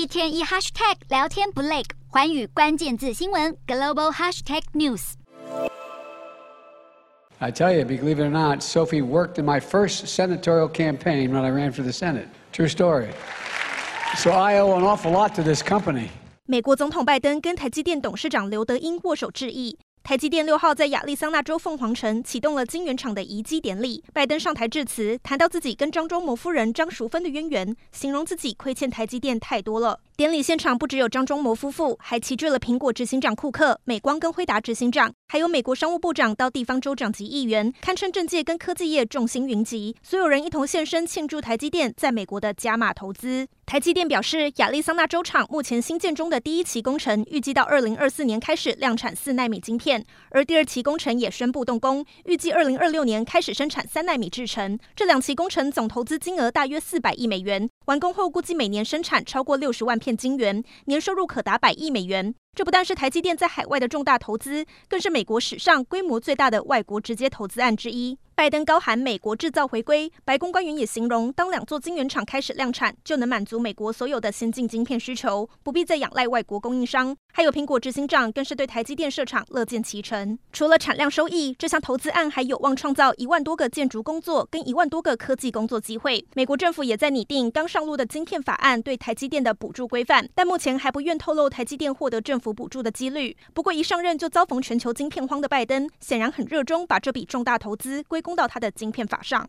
一天一 hashtag 聊天不累，环宇关键字新闻 global hashtag news。I tell you, believe it or not, Sophie worked in my first senatorial campaign when I ran for the Senate. True story. So I owe an awful lot to this company. 美国总统拜登跟台积电董事长刘德英握手致意。台积电六号在亚利桑那州凤凰城启动了晶圆厂的移机典礼，拜登上台致辞，谈到自己跟张忠谋夫人张淑芬的渊源，形容自己亏欠台积电太多了。典礼现场不只有张忠谋夫妇，还齐聚了苹果执行长库克、美光跟辉达执行长，还有美国商务部长到地方州长及议员，堪称政界跟科技业众星云集，所有人一同现身庆祝台积电在美国的加码投资。台积电表示，亚利桑那州厂目前新建中的第一期工程，预计到二零二四年开始量产四奈米晶片，而第二期工程也宣布动工，预计二零二六年开始生产三奈米制程。这两期工程总投资金额大约四百亿美元，完工后估计每年生产超过六十万片晶圆，年收入可达百亿美元。这不但是台积电在海外的重大投资，更是美国史上规模最大的外国直接投资案之一。拜登高喊“美国制造回归”，白宫官员也形容，当两座晶圆厂开始量产，就能满足美国所有的先进晶片需求，不必再仰赖外国供应商。还有苹果执行长更是对台积电设厂乐见其成。除了产量收益，这项投资案还有望创造一万多个建筑工作跟一万多个科技工作机会。美国政府也在拟定刚上路的晶片法案对台积电的补助规范，但目前还不愿透露台积电获得政府补助的几率。不过一上任就遭逢全球晶片荒的拜登，显然很热衷把这笔重大投资归功到他的晶片法上。